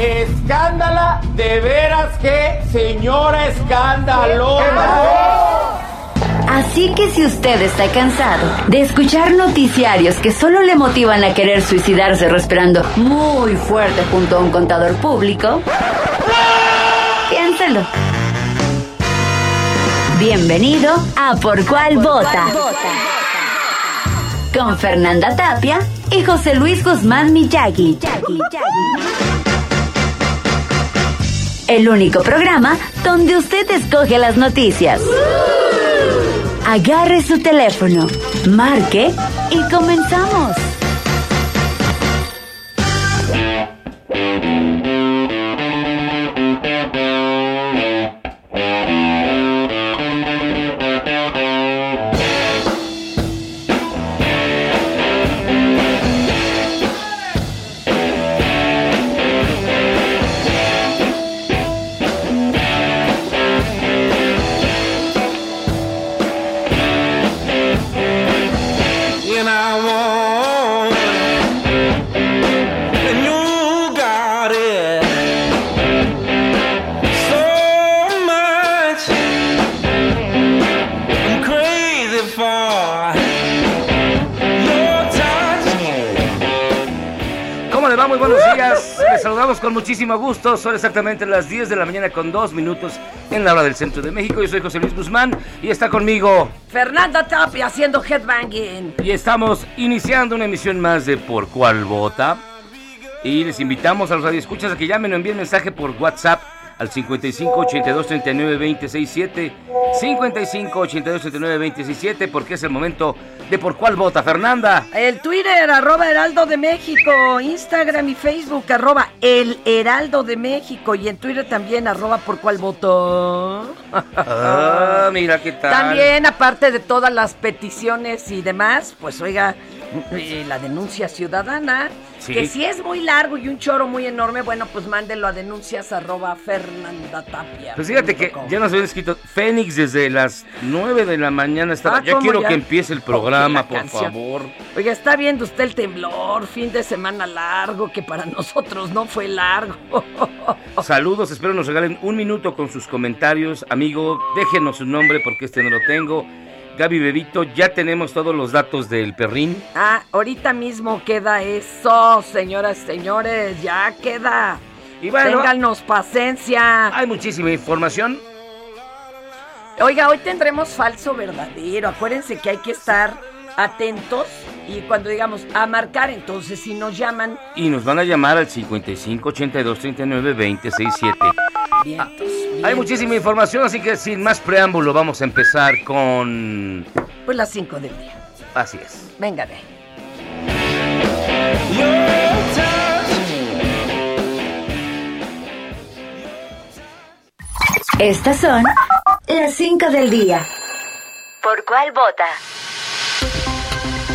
Escándala, de veras que señora escandalosa. Así que si usted está cansado de escuchar noticiarios que solo le motivan a querer suicidarse respirando muy fuerte junto a un contador público, piénselo. Bienvenido a Por Cuál Vota. Con Fernanda Tapia y José Luis Guzmán Miyagi. El único programa donde usted escoge las noticias. Agarre su teléfono, marque y comenzamos. Muchísimo gusto. Son exactamente las 10 de la mañana con 2 minutos en la hora del centro de México. Yo soy José Luis Guzmán y está conmigo. Fernanda Tapia haciendo headbanging. Y estamos iniciando una emisión más de Por Cuál Vota. Y les invitamos a los radioescuchas a que llamen o envíen mensaje por WhatsApp al 55 82 39 267 55 82 39 267 porque es el momento de Por Cuál Vota. Fernanda. El Twitter, arroba Heraldo de México. Instagram y Facebook, arroba El Heraldo de México. Y en Twitter también, arroba por cuál voto. Ah, mira qué tal. También, aparte de todas las peticiones y demás, pues oiga, eh, la denuncia ciudadana. Sí. Que si es muy largo y un choro muy enorme, bueno, pues mándelo a denuncias arroba Fernanda Tapia. Pues fíjate que ya nos habían escrito Fénix desde las 9 de la mañana. Estaba, Ah, ya ¿cómo quiero ya? que empiece el programa, por canción. favor. Oiga, está viendo usted el temblor, fin de semana largo, que para nosotros no fue largo. Saludos, espero nos regalen un minuto con sus comentarios. Amigo, déjenos su nombre porque este no lo tengo. Gaby Bebito, ya tenemos todos los datos del perrín. Ah, ahorita mismo queda eso, señoras, señores, ya queda. Y bueno, Ténganos paciencia. hay muchísima información. Oiga, hoy tendremos falso verdadero. Acuérdense que hay que estar atentos y cuando digamos a marcar, entonces si nos llaman, Y nos van a llamar al 55 82 39 20 67. vientos. Hay vientos. muchísima información, así que sin más preámbulo vamos a empezar con... Pues las 5 del día. Así es. Venga touch. Estas son las 5 del día. ¿Por cuál vota?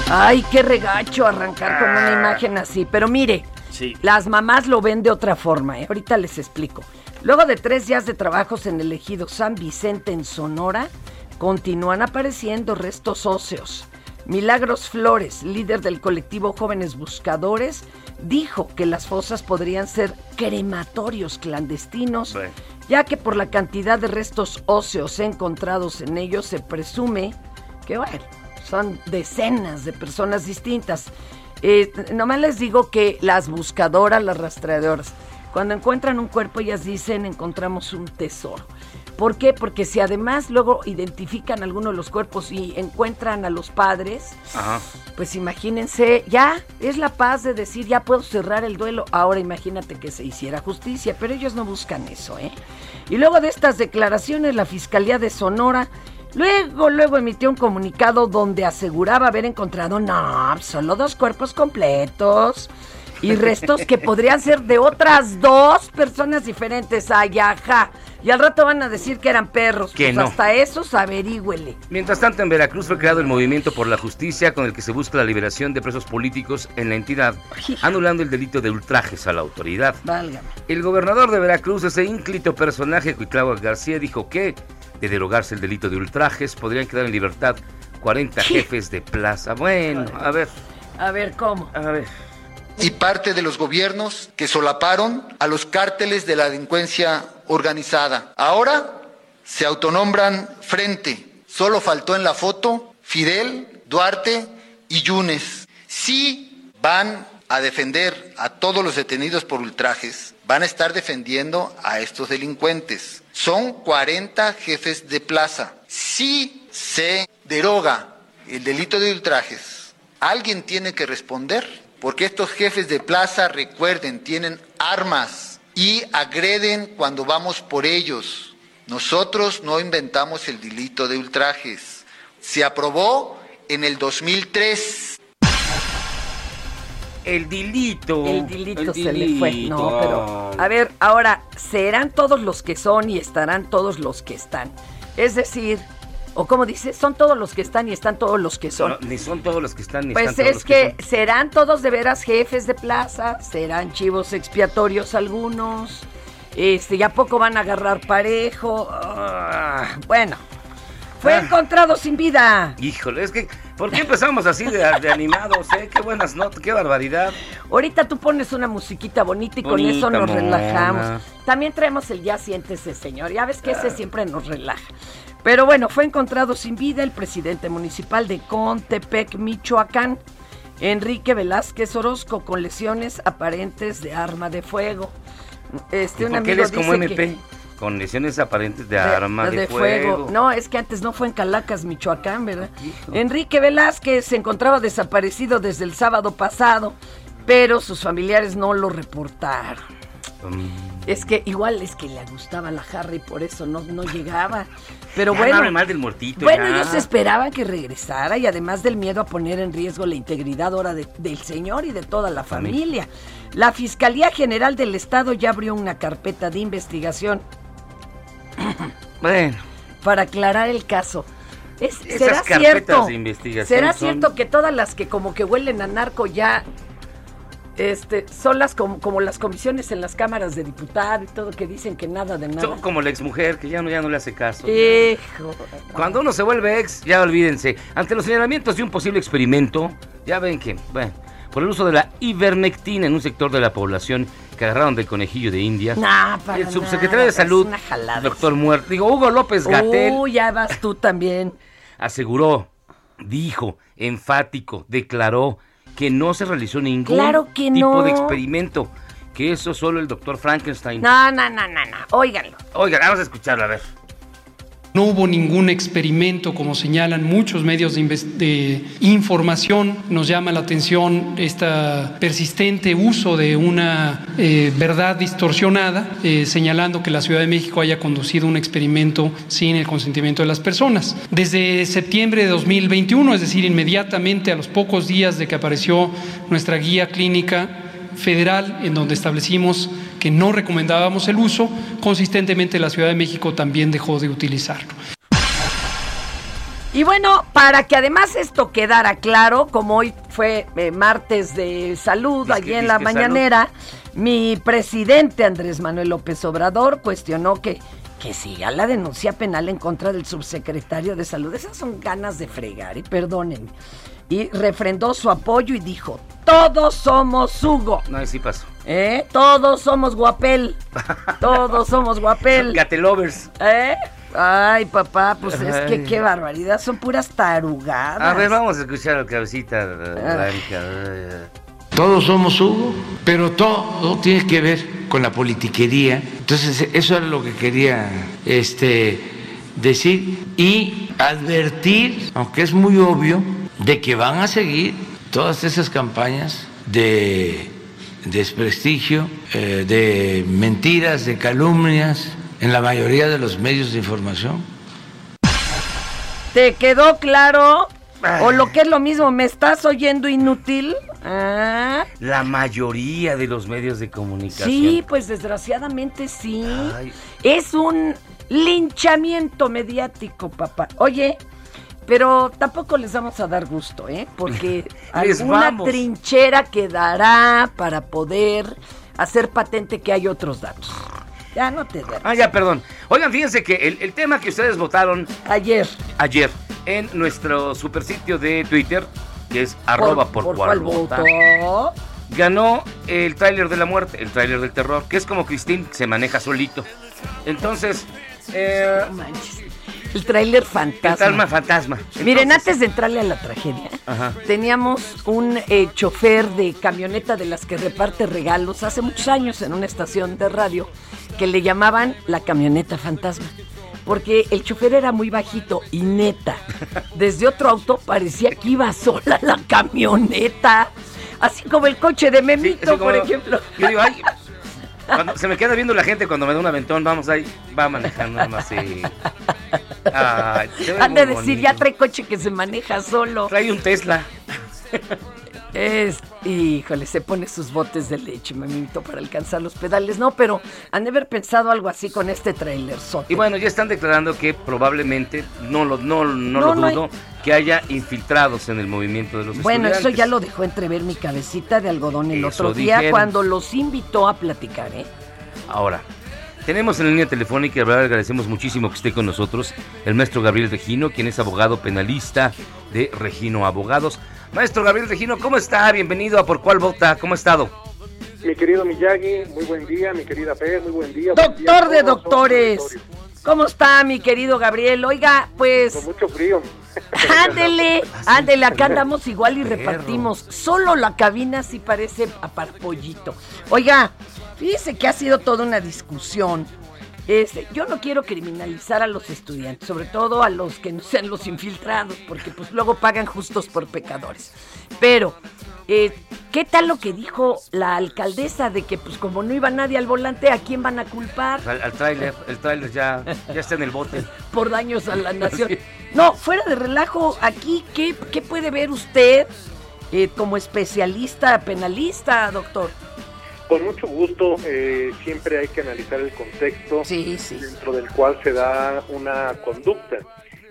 Ay, qué regacho arrancar con una imagen así. Pero mire, Sí. las mamás lo ven de otra forma. ¿eh? Ahorita les explico. Luego de tres días de trabajos en el ejido San Vicente en Sonora, continúan apareciendo restos óseos. Milagros Flores, líder del colectivo Jóvenes Buscadores, dijo que las fosas podrían ser crematorios clandestinos, ya que por la cantidad de restos óseos encontrados en ellos se presume que, bueno, son decenas de personas distintas. Eh, nomás les digo que las buscadoras, las rastreadoras, Cuando encuentran un cuerpo, ellas dicen, encontramos un tesoro. ¿Por qué? Porque si además luego identifican alguno de los cuerpos y encuentran a los padres, Ajá. pues imagínense, ya es la paz de decir, ya puedo cerrar el duelo. Ahora imagínate que se hiciera justicia, pero ellos no buscan eso, ¿eh? Y luego de estas declaraciones, la Fiscalía de Sonora luego, luego emitió un comunicado donde aseguraba haber encontrado, no, solo dos cuerpos completos. Y restos que podrían ser de otras dos personas diferentes. Ay, ajá. Y al rato van a decir que eran perros. Que pues no. hasta esos averígüele. Mientras tanto, en Veracruz fue creado el Movimiento por la Justicia con el que se busca la liberación de presos políticos en la entidad, anulando el delito de ultrajes a la autoridad. Válgame. El gobernador de Veracruz, ese ínclito personaje Cuitlagua García, dijo que, de derogarse el delito de ultrajes, podrían quedar en libertad 40 ¿Qué? jefes de plaza. Bueno, a ver, A ver, ¿cómo? a ver. y parte de los gobiernos que solaparon a los cárteles de la delincuencia organizada. Ahora se autonombran frente. Solo faltó en la foto Fidel, Duarte y Yunes. Sí van a defender a todos los detenidos por ultrajes. Van a estar defendiendo a estos delincuentes. Son 40 jefes de plaza. Si se deroga el delito de ultrajes, alguien tiene que responder. Porque estos jefes de plaza, recuerden, tienen armas y agreden cuando vamos por ellos. Nosotros no inventamos el delito de ultrajes. Se aprobó en el 2003. El dilito. El dilito el se le fue. No, pero. A ver, ahora, serán todos los que son y estarán todos los que están. Es decir, o como dice, son todos los que están y están todos los que son. No, ni son todos los que están, ni Pues están todos es los que, son. serán todos de veras jefes de plaza, serán chivos expiatorios algunos, este, ya poco van a agarrar parejo. ah, bueno, fue Ah. encontrado sin vida. Híjole, es que, ¿por qué empezamos así de, de animados, eh? Qué buenas notas, qué barbaridad. Ahorita tú pones una musiquita bonita y con eso nos mona. relajamos. También traemos el ya siéntese, señor. Ya ves que ese siempre nos relaja. Pero bueno, fue encontrado sin vida el presidente municipal de Contepec, Michoacán, Enrique Velázquez Orozco, con lesiones aparentes de arma de fuego. Este, ¿Y un por qué amigo como que- MP? Con lesiones aparentes de, de- arma de, fuego. No, es que antes no fue en Calacas, Michoacán, ¿verdad? Enrique Velázquez se encontraba desaparecido desde el sábado pasado, pero sus familiares no lo reportaron. Mm. Es que igual es que le gustaba la jarra y por eso no, no llegaba. Pero Ya no bueno, hable mal del bueno, ya. ellos esperaban que regresara y además del miedo a poner en riesgo la integridad ahora de- del señor y de toda la familia. La Fiscalía General del Estado ya abrió una carpeta de investigación Bueno, para aclarar el caso. Es, Esas ¿Será carpetas cierto? de investigación ¿Será son- cierto que todas las que como que huelen a narco ya este, son las como, como las comisiones en las cámaras de diputados y todo que dicen que nada de nada? son como la exmujer que ya no, ya no le hace caso. Hijo. Cuando uno se vuelve ex, ya olvídense. Ante los señalamientos de un posible experimento, ya ven que, bueno, por el uso de la ivermectina en un sector de la población que agarraron del conejillo de Indias. Nah, para el subsecretario nada, de Salud, doctor Muerto, digo, Hugo López Gatel, Uy, ya vas tú también. aseguró, dijo, enfático, declaró que no se realizó ningún Claro que tipo no. de experimento, que eso solo el doctor Frankenstein. No, no, no, no, no. Óiganlo. Oiga, vamos a escucharlo, a ver. No hubo ningún experimento, como señalan muchos medios de, información. Nos llama la atención este persistente uso de una eh, verdad distorsionada, eh, señalando que la Ciudad de México haya conducido un experimento sin el consentimiento de las personas. Desde septiembre de 2021, es decir, inmediatamente a los pocos días de que apareció nuestra guía clínica, federal en donde establecimos que no recomendábamos el uso, consistentemente la Ciudad de México también dejó de utilizarlo. Y bueno, para que además esto quedara claro, como hoy fue eh, martes de salud, Disque- allí en la mañanera, mi presidente Andrés Manuel López Obrador cuestionó que, que siga la denuncia penal en contra del subsecretario de salud. Esas son ganas de fregar, y perdónenme. Y refrendó su apoyo y dijo, todos somos Hugo, No, sí pasó. ¿eh? Todos somos guapel, todos somos guapel. Gatelovers. ¿Eh? Ay, papá, pues es que qué barbaridad, son puras tarugadas. A ver, vamos a escuchar al cabecita blanca. Todos somos Hugo, pero todo tiene que ver con la politiquería. Entonces, eso era lo que quería este, decir y advertir, aunque es muy obvio, de que van a seguir todas esas campañas de desprestigio, eh, de mentiras, de calumnias en la mayoría de los medios de información. ¿Te quedó claro? O lo que es lo mismo, ¿me estás oyendo inútil? ¿Ah? La mayoría de los medios de comunicación. Sí, pues desgraciadamente sí. Ay. Es un linchamiento mediático, papá. Oye, pero tampoco les vamos a dar gusto, ¿eh? Porque alguna vamos. trinchera quedará para poder hacer patente que hay otros datos. Ya no te der. Ah, ya, perdón. Oigan, fíjense que el, el tema que ustedes votaron Ayer. ayer en nuestro supersitio de Twitter, que es arroba por, cual cuál vota, voto? ganó el tráiler de la muerte, el tráiler del terror, que es como Christine, se maneja solito. Entonces, eh, No manches. El tráiler fantasma. Fantasma, fantasma. Miren, antes de entrarle a la tragedia, Ajá. teníamos un eh, chofer de camioneta de las que reparte regalos hace muchos años en una estación de radio que le llamaban la camioneta fantasma. Porque el chofer era muy bajito y neta, desde otro auto parecía que iba sola la camioneta. Así como el coche de Memito, por ejemplo. Yo digo, ay, cuando se me queda viendo la gente cuando me da un aventón, vamos ahí, va manejando así. Ve Han de decir, bonito. ya trae coche que se maneja solo. Trae un Tesla. Es, híjole, se pone sus botes de leche, mamito, para alcanzar los pedales. No, pero han de haber pensado algo así con este trailer. Y bueno, ya están declarando que probablemente, no lo, no, no, No, lo no hay- dudo, que haya infiltrados en el movimiento de los Bueno, eso ya lo dejó entrever mi cabecita de algodón el Eso otro día dijeron. cuando los invitó a platicar, ¿eh? Ahora, tenemos en la línea telefónica, y agradecemos muchísimo que esté con nosotros, el maestro Gabriel Regino, quien es abogado penalista de Regino Abogados. Maestro Gabriel Regino, ¿cómo está? Bienvenido a Por Cuál Vota, ¿cómo ha estado? Mi querido Miyagi, muy buen día, mi querida Fer, muy buen día. buen día a Doctor de doctores. ¿Cómo está mi querido Gabriel? Oiga, pues... Con mucho frío. Ándele, ándele, acá andamos igual y Perro. repartimos. Solo la cabina sí parece a para pollito. Oiga, fíjese que ha sido toda una discusión. Este, yo no quiero criminalizar a los estudiantes, sobre todo a los que no sean los infiltrados, porque pues luego pagan justos por pecadores. Pero, eh, ¿qué tal lo que dijo la alcaldesa de que pues como no iba nadie al volante, ¿a quién van a culpar? Al, al tráiler, el tráiler ya, ya está en el bote. por daños a la nación. No, fuera de relajo, aquí, ¿qué, qué puede ver usted eh, como especialista penalista, doctor? Con mucho gusto, eh, siempre hay que analizar el contexto Sí, sí. dentro del cual se da una conducta.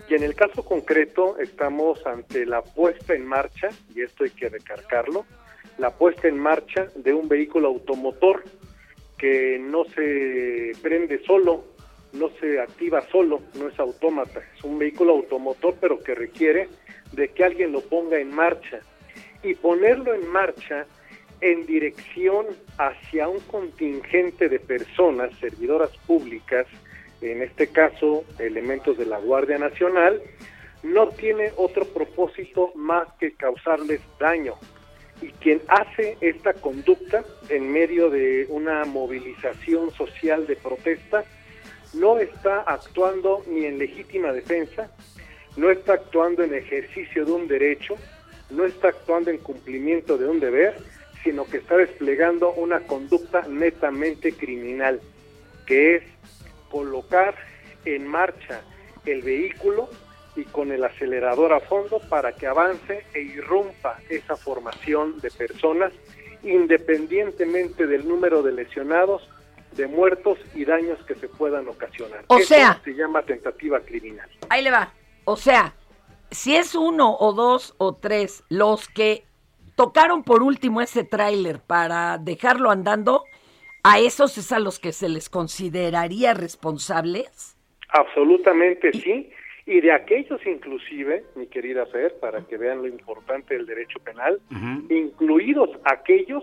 Y en el caso concreto estamos ante la puesta en marcha, y esto hay que recargarlo, la puesta en marcha de un vehículo automotor que no se prende solo, no se activa solo, no es autómata, es un vehículo automotor pero que requiere de que alguien lo ponga en marcha. Y ponerlo en marcha en dirección hacia un contingente de personas, servidoras públicas, en este caso elementos de la Guardia Nacional, no tiene otro propósito más que causarles daño. Y quien hace esta conducta en medio de una movilización social de protesta, no está actuando ni en legítima defensa, no está actuando en ejercicio de un derecho, no está actuando en cumplimiento de un deber, sino que está desplegando una conducta netamente criminal, que es colocar en marcha el vehículo y con el acelerador a fondo para que avance e irrumpa esa formación de personas independientemente del número de lesionados, de muertos y daños que se puedan ocasionar. O Eso sea- se llama tentativa criminal. Ahí le va. O sea, si es uno o dos o tres los que tocaron por último ese tráiler para dejarlo andando, a esos es a los que se les consideraría responsables. Absolutamente sí. Y de aquellos inclusive, mi querida Fer, para que vean lo importante del derecho penal, incluidos aquellos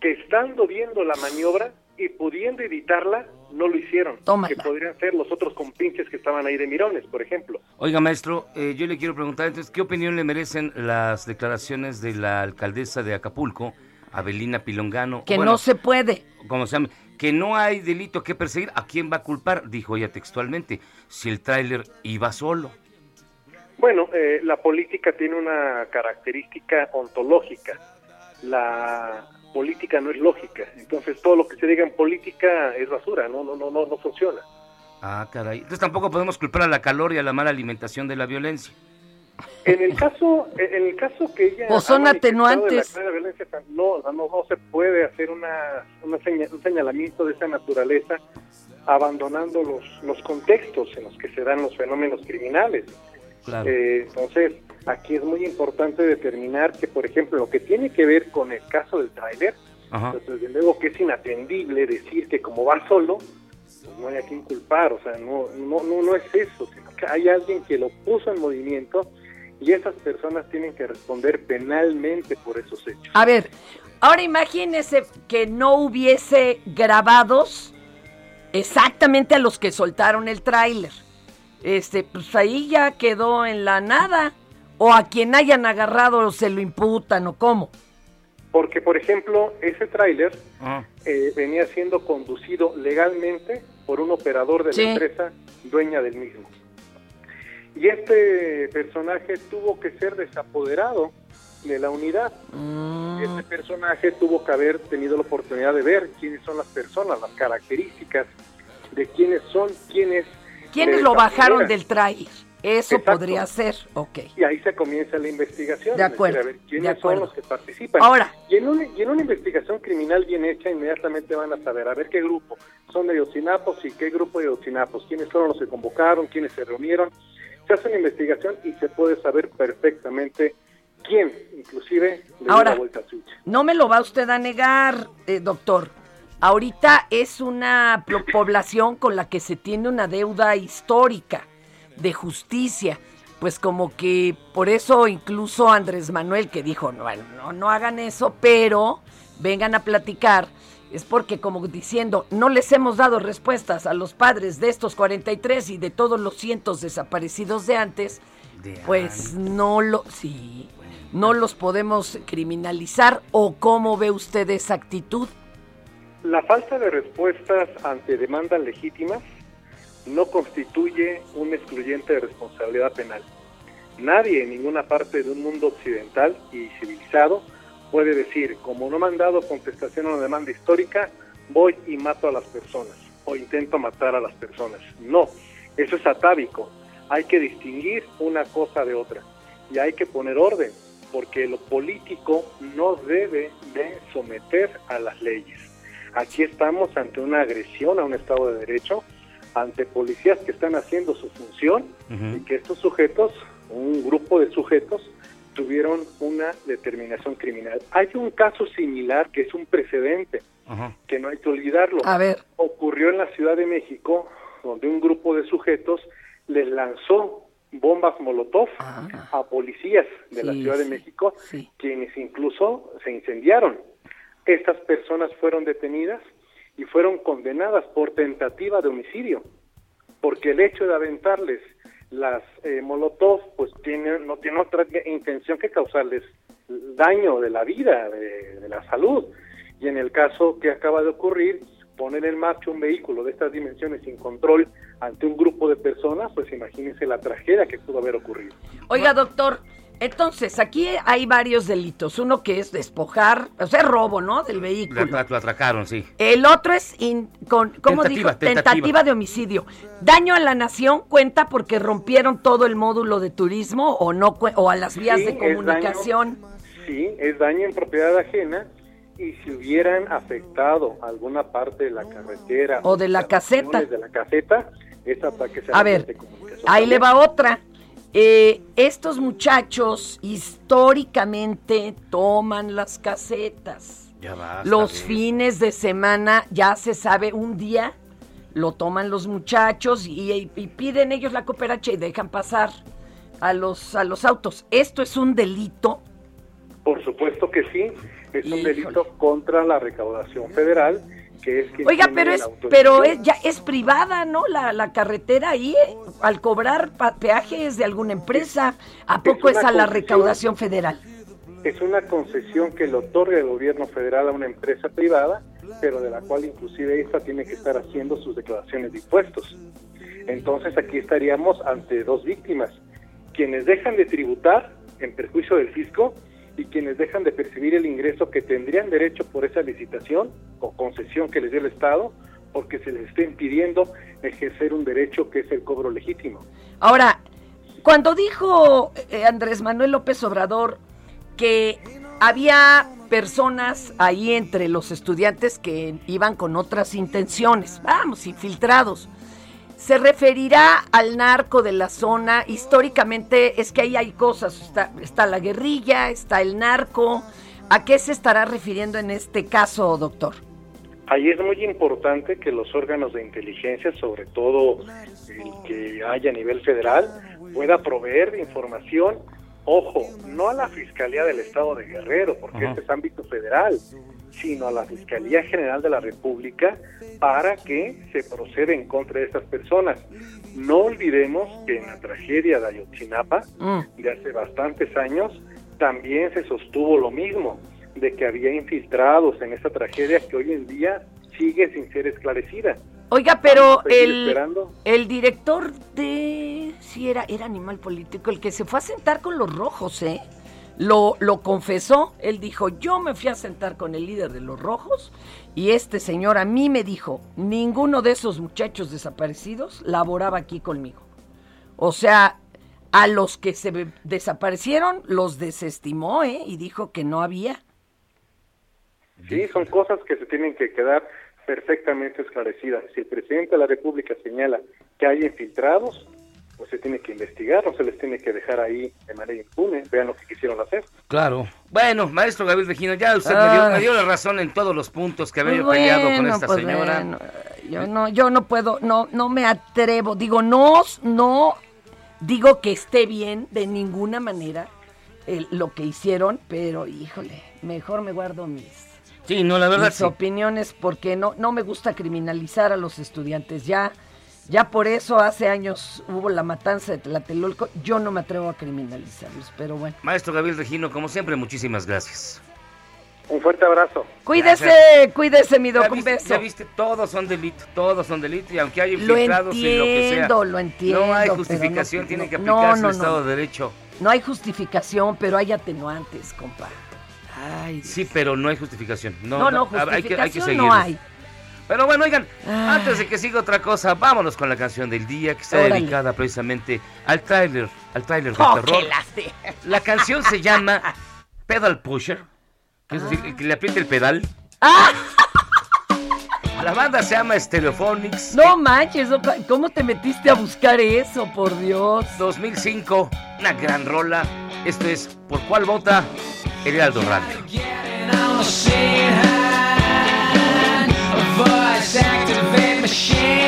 que estando viendo la maniobra y pudiendo evitarla, no lo hicieron. Tómala. Que podrían ser los otros compinches que estaban ahí de mirones, por ejemplo. Oiga, maestro, eh, yo le quiero preguntar entonces, ¿qué opinión le merecen las declaraciones de la alcaldesa de Acapulco, Abelina Pilongano. Que bueno, no se puede. como se llame, que no hay delito que perseguir. ¿A quién va a culpar? Dijo ella textualmente, si el tráiler iba solo. Bueno, eh, la política tiene una característica ontológica. La política no es lógica. Entonces todo lo que se diga en política es basura, no, no, no, no, no funciona. Ah, caray. Entonces tampoco podemos culpar a la calor y a la mala alimentación de la violencia. En el caso, en el caso que ella Pues son de la atenuantes. violencia, no, no, no se puede hacer una, una seña- un señalamiento de esa naturaleza abandonando los, los contextos en los que se dan los fenómenos criminales. Claro. Eh, entonces, aquí es muy importante determinar que, por ejemplo, lo que tiene que ver con el caso del tráiler, pues, desde luego que es inatendible decir que como va solo, pues no hay a quien culpar, o sea, no, no, no, no es eso, sino que hay alguien que lo puso en movimiento y esas personas tienen que responder penalmente por esos hechos. A ver, ahora imagínese que no hubiese grabados exactamente a los que soltaron el tráiler. Este, pues ahí ya quedó en la nada. O a quien hayan agarrado se lo imputan o cómo. Porque, por ejemplo, ese tráiler Ah, eh, venía siendo conducido legalmente por un operador de Sí. la empresa dueña del mismo. Y este personaje tuvo que ser desapoderado de la unidad. Mm. Este personaje tuvo que haber tenido la oportunidad de ver quiénes son las personas, las características de quiénes son, quiénes... ¿Quiénes lo bajaron del tráiler? Eso Exacto. podría ser, ok. Y ahí se comienza la investigación. De es decir, acuerdo, a ver quiénes de acuerdo. son los que participan. Ahora. Y en, una, y en una investigación criminal bien hecha, inmediatamente van a saber a ver qué grupo son de Yocinapos y qué grupo de Yocinapos, quiénes fueron los que convocaron, quiénes se reunieron. Se hace una investigación y se puede saber perfectamente quién, inclusive, le dio Ahora. la vuelta a switch. No me lo va usted a negar, eh, doctor. Ahorita es una población con la que se tiene una deuda histórica de justicia. Pues como que por eso incluso Andrés Manuel que dijo, no, no, no hagan eso, pero vengan a platicar. Es porque como diciendo, no les hemos dado respuestas a los padres de estos 43 y de todos los cientos desaparecidos de antes, de pues no lo, sí, no los podemos criminalizar o cómo ve usted esa actitud. La falta de respuestas ante demandas legítimas no constituye un excluyente de responsabilidad penal. Nadie en ninguna parte de un mundo occidental y civilizado puede decir, como no me han dado contestación a una demanda histórica, voy y mato a las personas o intento matar a las personas. No, eso es atávico. Hay que distinguir una cosa de otra y hay que poner orden, porque lo político no debe de someter a las leyes. Aquí estamos ante una agresión a un Estado de Derecho, ante policías que están haciendo su función y que estos sujetos, un grupo de sujetos, tuvieron una determinación criminal. Hay un caso similar que es un precedente, Ajá. que no hay que olvidarlo. A ver. Ocurrió en la Ciudad de México, donde un grupo de sujetos les lanzó bombas molotov a policías de la Sí, Ciudad de sí, México, sí. quienes incluso se incendiaron. Estas personas fueron detenidas y fueron condenadas por tentativa de homicidio, porque el hecho de aventarles las eh, molotov pues tiene, no tiene otra intención que causarles daño de la vida, de, de la salud. Y en el caso que acaba de ocurrir, poner en marcha un vehículo de estas dimensiones sin control ante un grupo de personas, pues imagínense la tragedia que pudo haber ocurrido. Oiga, doctor, entonces aquí hay varios delitos. Uno que es despojar, o sea, robo, ¿no? Del Lo, vehículo. atra- lo atracaron, sí. El otro es, in- con, ¿cómo Tentativa, dijo? tentativa. de homicidio. Daño a la nación cuenta porque rompieron todo el módulo de turismo o no o a las vías Sí, de es comunicación. Sí, es daño en propiedad ajena y si hubieran afectado alguna parte de la carretera O de la caseta. de la caseta, es ataque A ver, de comunicación. ahí le va otra. Eh, estos muchachos históricamente toman las casetas. Ya basta Los fines de semana, ya se sabe, un día lo toman los muchachos y, y piden ellos la cooperacha y dejan pasar a los, a los autos. ¿Esto es un delito? Por supuesto que sí, es un delito contra la recaudación federal, que es Oiga, pero es, pero es, ya es privada, ¿no? La, la carretera ahí, eh, al cobrar peajes de alguna empresa, ¿a Es poco es, una a la recaudación federal? es una concesión que le otorga el gobierno federal a una empresa privada, pero de la cual inclusive esta tiene que estar haciendo sus declaraciones de impuestos. Entonces aquí estaríamos ante dos víctimas, quienes dejan de tributar en perjuicio del fisco y quienes dejan de percibir el ingreso que tendrían derecho por esa licitación o concesión que les dio el Estado, porque se les está impidiendo ejercer un derecho que es el cobro legítimo. Ahora, cuando dijo eh, Andrés Manuel López Obrador que había personas ahí entre los estudiantes que iban con otras intenciones, vamos, infiltrados. ¿Se referirá al narco de la zona? Históricamente es que ahí hay cosas, está, está la guerrilla, está el narco. ¿A qué se estará refiriendo en este caso, doctor? Ahí es muy importante que los órganos de inteligencia, sobre todo el que haya a nivel federal, pueda proveer información, ojo, no a la Fiscalía del Estado de Guerrero, porque este es ámbito federal, sino a la Fiscalía General de la República para que se proceda en contra de estas personas. No olvidemos que en la tragedia de Ayotzinapa, de hace bastantes años, también se sostuvo lo mismo, de que había infiltrados en esta tragedia que hoy en día sigue sin ser esclarecida. Oiga, pero el, el director de... Sí, era, era animal político, el que se fue a sentar con los rojos, ¿eh? Lo, lo confesó, él dijo, yo me fui a sentar con el líder de los rojos y este señor a mí me dijo, ninguno de esos muchachos desaparecidos laboraba aquí conmigo. O sea, a los que se desaparecieron los desestimó, ¿eh? Y dijo que no había. Sí, son cosas que se tienen que quedar perfectamente esclarecidas. Si el presidente de la República señala que hay infiltrados, pues se tiene que investigar, no se les tiene que dejar ahí de manera impune. Vean lo que quisieron hacer. Claro. Bueno, maestro Gabriel Regino, ya usted me dio, Ay. me dio la razón en todos los puntos que había yo Pues peleado con bueno, esta pues señora. bueno, yo no, yo no puedo, no, no me atrevo. Digo, no, no digo que esté bien de ninguna manera el- lo que hicieron, pero híjole, mejor me guardo mis, Sí, no, la verdad mis sí. opiniones porque no, no me gusta criminalizar a los estudiantes. Ya, ya por eso hace años hubo la matanza de Tlatelolco. Yo no me atrevo a criminalizarlos, pero bueno. Maestro Gabriel Regino, como siempre, muchísimas gracias. Un fuerte abrazo. Cuídese, Gracias. cuídese, mi doc, Ya un viste, beso. ya viste, todos son delito, todos son delito, y aunque haya Lo infiltrados y lo que sea. entiendo, lo entiendo, No hay justificación, no- tiene que aplicarse no, el no. Estado de Derecho. No hay justificación, pero hay atenuantes, compa. Ay. Sí, pero no hay justificación. No, No, no, hay que, hay que justificación seguirlo. no hay. Pero bueno, oigan, Ay. antes de que siga otra cosa, vámonos con la canción del día que está Órale. dedicada precisamente al tráiler, al tráiler de Oh, terror. La canción se llama Pedal Pusher, que es decir, el que le apriete el pedal. ¡Ah! La banda se llama Stereophonics. No manches, ¿cómo te metiste a buscar eso, por Dios? 2005, una gran rola. Esto es ¿Por cuál vota? Heraldo Radio. machine.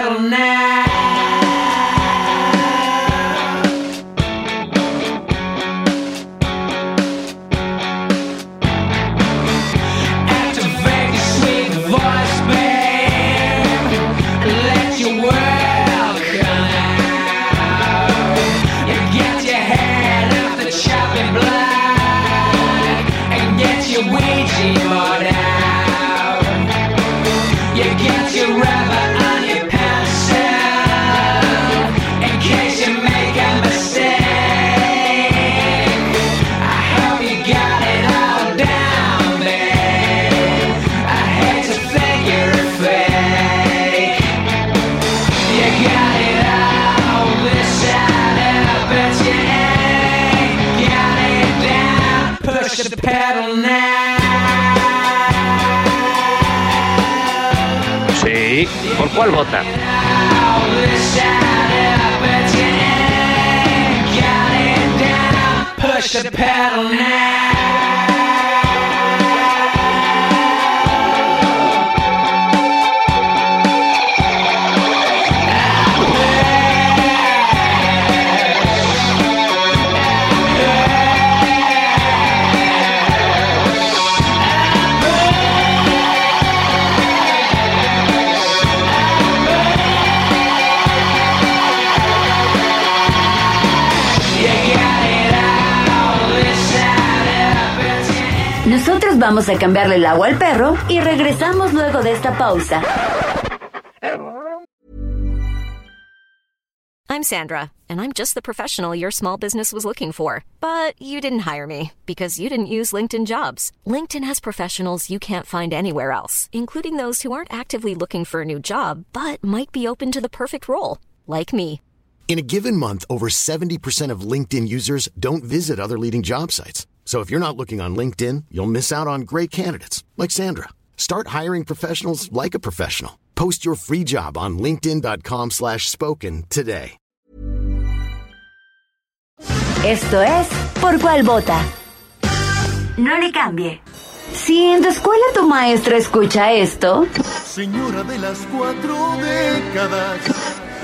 The pedal now. Got it down. Push the pedal now. Vamos a cambiarle el agua al perro y regresamos luego de esta pausa. I'm Sandra, and I'm just the professional your small business was looking for. But you didn't hire me because you didn't use LinkedIn jobs. LinkedIn has professionals you can't find anywhere else, including those who aren't actively looking for a new job but might be open to the perfect role, like me. In a given month, over 70% of LinkedIn users don't visit other leading job sites. So if you're not looking on LinkedIn, you'll miss out on great candidates like Sandra. Start hiring professionals like a professional. Post your free job on linkedin.com/spoken slash spoken today. Esto es Por cuál vota. No le cambie. Si en tu escuela tu maestra escucha esto, Señora de las cuatro décadas.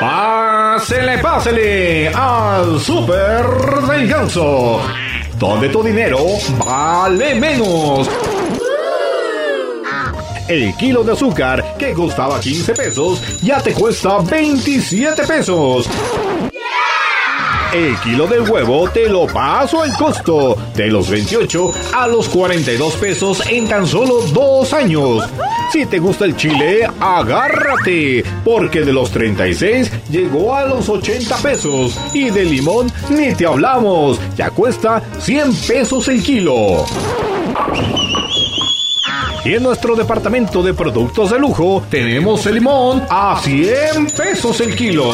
Pásele, pásele al Super del Ganso, donde tu dinero vale menos. El kilo de azúcar que costaba 15 pesos ya te cuesta 27 pesos. El kilo del huevo te lo paso el costo de los 28 a los 42 pesos en tan solo dos años. Si te gusta el chile, agárrate, porque de los 36 llegó a los 80 pesos y de limón ni te hablamos, ya cuesta 100 pesos el kilo. Y en nuestro departamento de productos de lujo tenemos el limón a 100 pesos el kilo.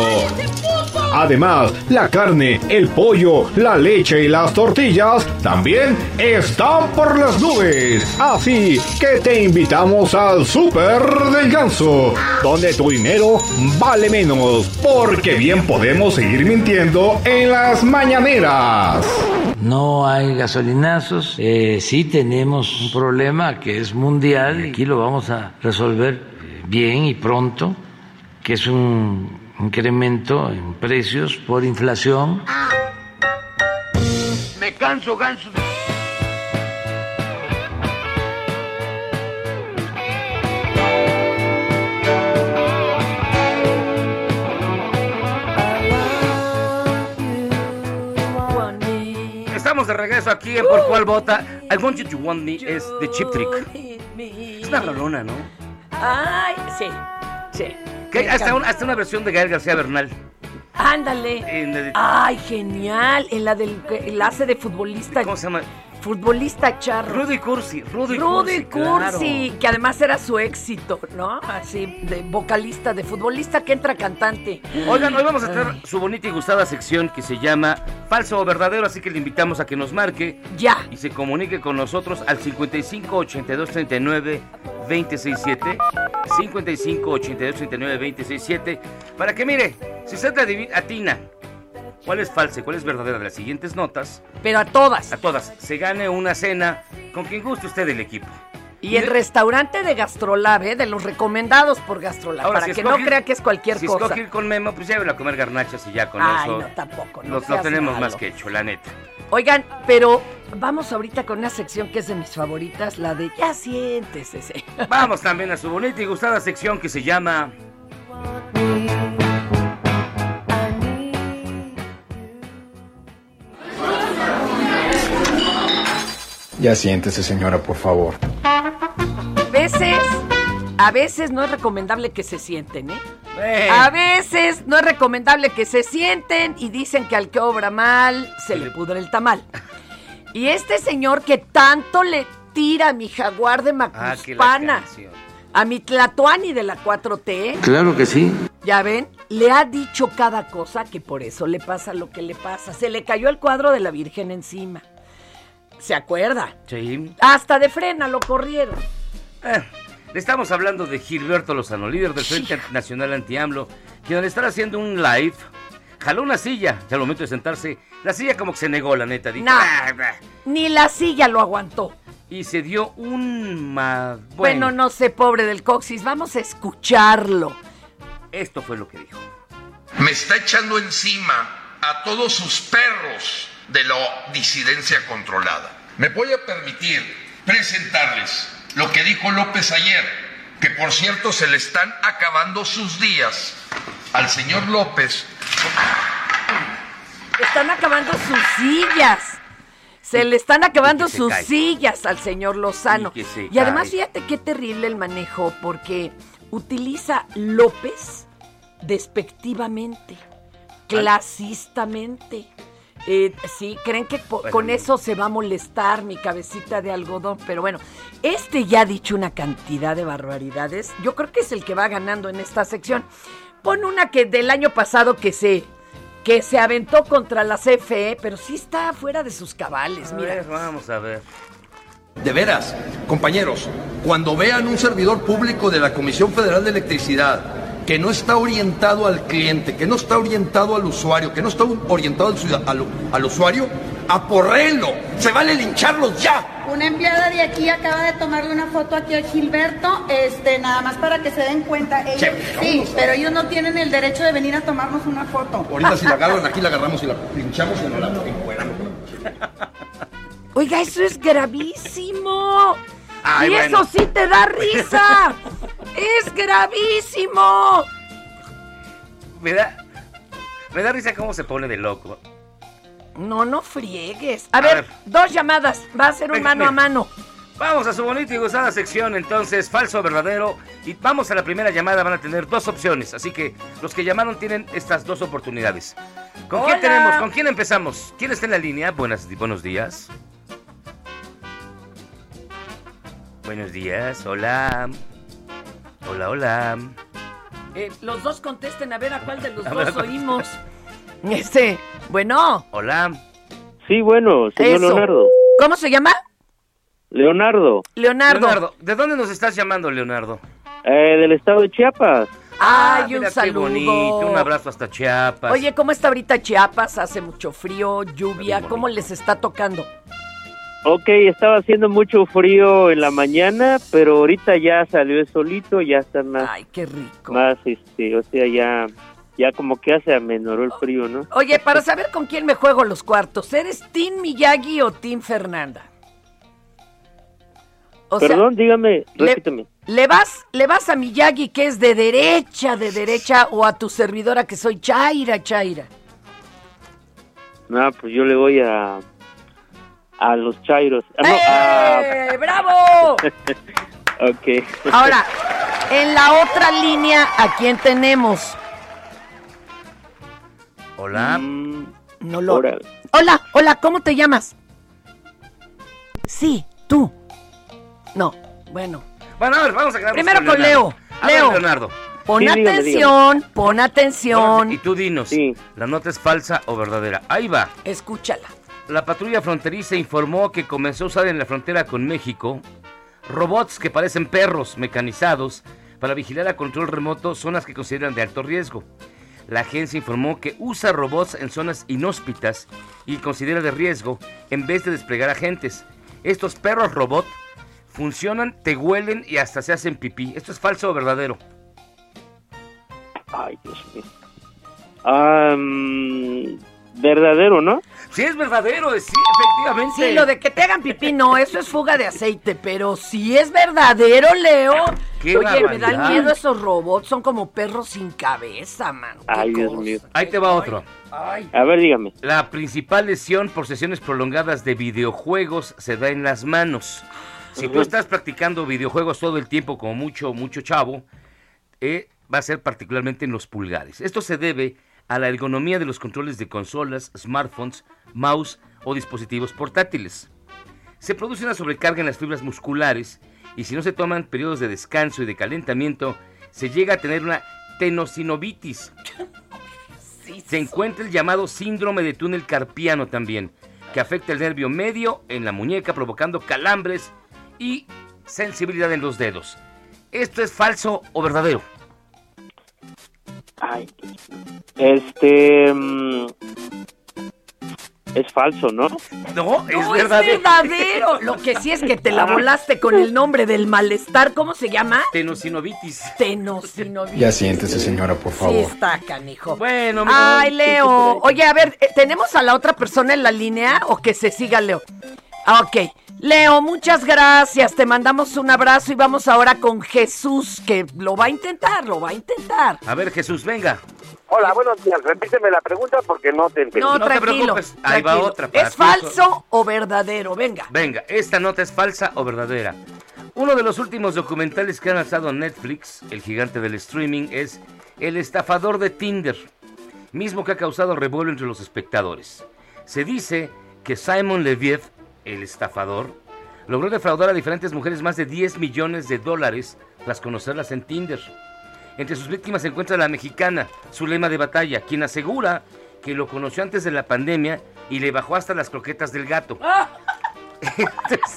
Además, la carne, el pollo, la leche y las tortillas también están por las nubes. Así que te invitamos al Super del Ganso, donde tu dinero vale menos, porque bien podemos seguir mintiendo en las mañaneras. No hay gasolinazos, eh, sí tenemos un problema que es mundial, y aquí lo vamos a resolver eh, bien y pronto, que es un incremento en precios por inflación. Me canso, ganso. Estamos de regreso aquí en Por Cuál Vota. I Want You to Want Me es de Chip Trick. Es una rolona, ¿no? Ay, sí, sí. Que hasta, encanta. un- hasta una versión de Gael García Bernal. Ándale. De- Ay, genial. En la del el hace de futbolista. ¿Cómo se llama? Futbolista charro. Rudy Cursi. Rudy, Rudy Cursi, claro. Cursi, que además era su éxito, ¿no? Así, de vocalista, de futbolista que entra cantante. Oigan, hoy vamos a tener su bonita y gustada sección que se llama Falso o Verdadero, así que le invitamos a que nos marque. Ya. Y se comunique con nosotros al 55 82 39 267. 55 82 39 267. Para que mire, si usted la atina cuál es falsa y cuál es verdadera de las siguientes notas. Pero a todas. A todas. Se gane una cena con quien guste usted del equipo. Y el restaurante de Gastrolab, ¿eh? de los recomendados por Gastrolab, Ahora, para si que escoge- no crea que es cualquier si cosa. escoge ir con Memo, pues llévelo a comer garnachas y ya con Ay, eso. no, tampoco. No Lo, tenemos malo. más que hecho, la neta. Oigan, pero vamos ahorita con una sección que es de mis favoritas, la de Ya siéntese. Vamos también a su bonita y gustada sección que se llama Ya siéntese, señora, por favor. A veces, a veces no es recomendable que se sienten, ¿eh? Eh. A veces no es recomendable que se sienten y dicen que al que obra mal se le pudre el tamal. Y este señor que tanto le tira a mi jaguar de Ah, Macuspana, a mi Tlatuani de la 4T, Claro que sí. ya ven, le ha dicho cada cosa que por eso le pasa lo que le pasa. Se le cayó el cuadro de la Virgen encima. ¿Se acuerda? Sí. Hasta de frena lo corrieron. Eh, le estamos hablando de Gilberto Lozano, líder del Frente Nacional Anti-AMLO, quien al estar haciendo un live, jaló una silla. Y al momento de sentarse, la silla como que se negó, la neta. Dijo, No. "Ah, bah". Ni la silla lo aguantó. Y se dio un... ma- Bueno, no sé, pobre del coxis, vamos a escucharlo. Esto fue lo que dijo. me está echando encima a todos sus perros de la disidencia controlada. Me voy a permitir presentarles lo que dijo López ayer, que por cierto se le están acabando sus días al señor López. Están acabando sus sillas. Se le están acabando sus cae. sillas al señor Lozano. Y se Y además, fíjate qué terrible el manejo, porque utiliza López despectivamente, clasistamente. Eh, sí, creen que Bueno, con eso se va a molestar mi cabecita de algodón, pero bueno, este ya ha dicho una cantidad de barbaridades. Yo creo que es el que va ganando en esta sección. Pon una que del año pasado que se que se aventó contra la CFE, pero sí está fuera de sus cabales, A mira. ver, vamos a ver. De veras, compañeros, cuando vean un servidor público de la Comisión Federal de Electricidad que no está orientado al cliente, que no está orientado al usuario, que no está orientado al, ciudad- al, al usuario, aporréenlo. Se vale lincharlos ya. Una empleada de aquí acaba de tomarle una foto aquí a Gilberto, este, nada más para que se den cuenta. Ellos, Che, sí, vamos. pero ellos no tienen el derecho de venir a tomarnos una foto. Ahorita si la agarran aquí, la agarramos y la linchamos y no la encueramos. Oiga, eso es gravísimo. Ay, y bueno. eso sí te da risa. es gravísimo. Me da, me da risa cómo se pone de loco. No, no friegues. A, ver, dos llamadas. Va a ser un Venga, mano a mano. Vamos a su bonita y gustada sección, entonces, falso o verdadero. Y vamos a la primera llamada, van a tener dos opciones. Así que los que llamaron tienen estas dos oportunidades. ¿Con quién tenemos? ¿Con quién empezamos? ¿Quién está en la línea? Buenas, buenos días. Buenos días, hola. Hola, hola. Eh, los dos contesten a ver a cuál de los dos oímos. Este, bueno. Hola. Sí, bueno, señor Eso. Leonardo. ¿Cómo se llama? Leonardo, Leonardo. ¿de dónde nos estás llamando, Leonardo? eh, del estado de Chiapas. Ay, un mira qué saludo. bonito, un abrazo hasta Chiapas. Oye, ¿cómo está ahorita Chiapas? Hace mucho frío, lluvia. ¿Cómo les está tocando? Ok, estaba haciendo mucho frío en la mañana, pero ahorita ya salió el solito, ya está más, Ay, qué rico. más, este, o sea, ya, ya como que ya se amenoró el frío, ¿no? Oye, para saber con quién me juego los cuartos, ¿eres Team Miyagi o Team Fernanda? O sea, Perdón, dígame, le- repíteme. ¿le vas, ¿le vas a Miyagi que es de derecha, de derecha, o a tu servidora que soy Chaira, Chaira? No, pues yo le voy a, a los chairos. Ah, no, a- ¡Eh, ¡Bravo! ok. Ahora, en la otra línea, ¿a quién tenemos? Hola. No lo. Hola, hola, ¿cómo te llamas? Sí, tú. No, bueno. Bueno, a ver, vamos a quedarnos Primero con Leonardo. Leo. A ver, Leo. Leonardo. Pon Sí, dígame, atención, pon atención. Y tú dinos, ¿la nota es falsa o verdadera? Ahí va. Escúchala. La patrulla fronteriza informó que comenzó a usar en la frontera con México robots que parecen perros mecanizados para vigilar a control remoto zonas que consideran de alto riesgo. La agencia informó que usa robots en zonas inhóspitas y considera de riesgo en vez de desplegar agentes. Estos perros robot funcionan, te huelen y hasta se hacen pipí. ¿Esto es falso o verdadero? Ay, Dios mío. Verdadero, ¿no? Sí, es verdadero, es- sí, efectivamente. Sí, lo de que te hagan pipí, no, eso es fuga de aceite, pero si es verdadero, Leo. Qué Oye, me dan barbaridad. miedo esos robots, son como perros sin cabeza, man. Ay, Dios mío. Ahí te va otro. Ay. A ver, dígame. La principal lesión por sesiones prolongadas de videojuegos se da en las manos. Si tú Ujú. estás practicando videojuegos todo el tiempo como mucho, mucho chavo, eh, va a ser particularmente en los pulgares. Esto se debe a la ergonomía de los controles de consolas, smartphones, mouse o dispositivos portátiles. Se produce una sobrecarga en las fibras musculares y si no se toman periodos de descanso y de calentamiento, se llega a tener una tenosinovitis. Se encuentra el llamado síndrome de túnel carpiano también, que afecta el nervio medio en la muñeca provocando calambres y sensibilidad en los dedos. ¿Esto es falso o verdadero? Ay. Este. Es falso, ¿no? No, No, es verdadero. Lo que sí es que te la volaste con el nombre del malestar. ¿Cómo se llama? Tenosinovitis. Tenosinovitis. Ya siéntese, señora, por Sí favor. está, canijo. Bueno, Ay, Leo. Oye, a ver, eh, ¿tenemos a la otra persona en la línea o que se siga Leo? Ah, ok. Leo, muchas gracias. Te mandamos un abrazo y vamos ahora con Jesús, que lo va a intentar, lo va a intentar. A ver, Jesús, venga. Hola, buenos días. Repíteme la pregunta porque no te entendí. No, No te tranquilo. preocupes, ahí va otra para ¿Es ti. falso o verdadero? Venga. Venga, esta nota es falsa o verdadera. Uno de los últimos documentales que ha lanzado Netflix, el gigante del streaming, es El estafador de Tinder, mismo que ha causado revuelo entre los espectadores. Se dice que Simon Leviev, el estafador, logró defraudar a diferentes mujeres más de 10 millones de dólares tras conocerlas en Tinder. Entre sus víctimas se encuentra la mexicana, su lema de batalla, quien asegura que lo conoció antes de la pandemia y le bajó hasta las croquetas del gato. Entonces,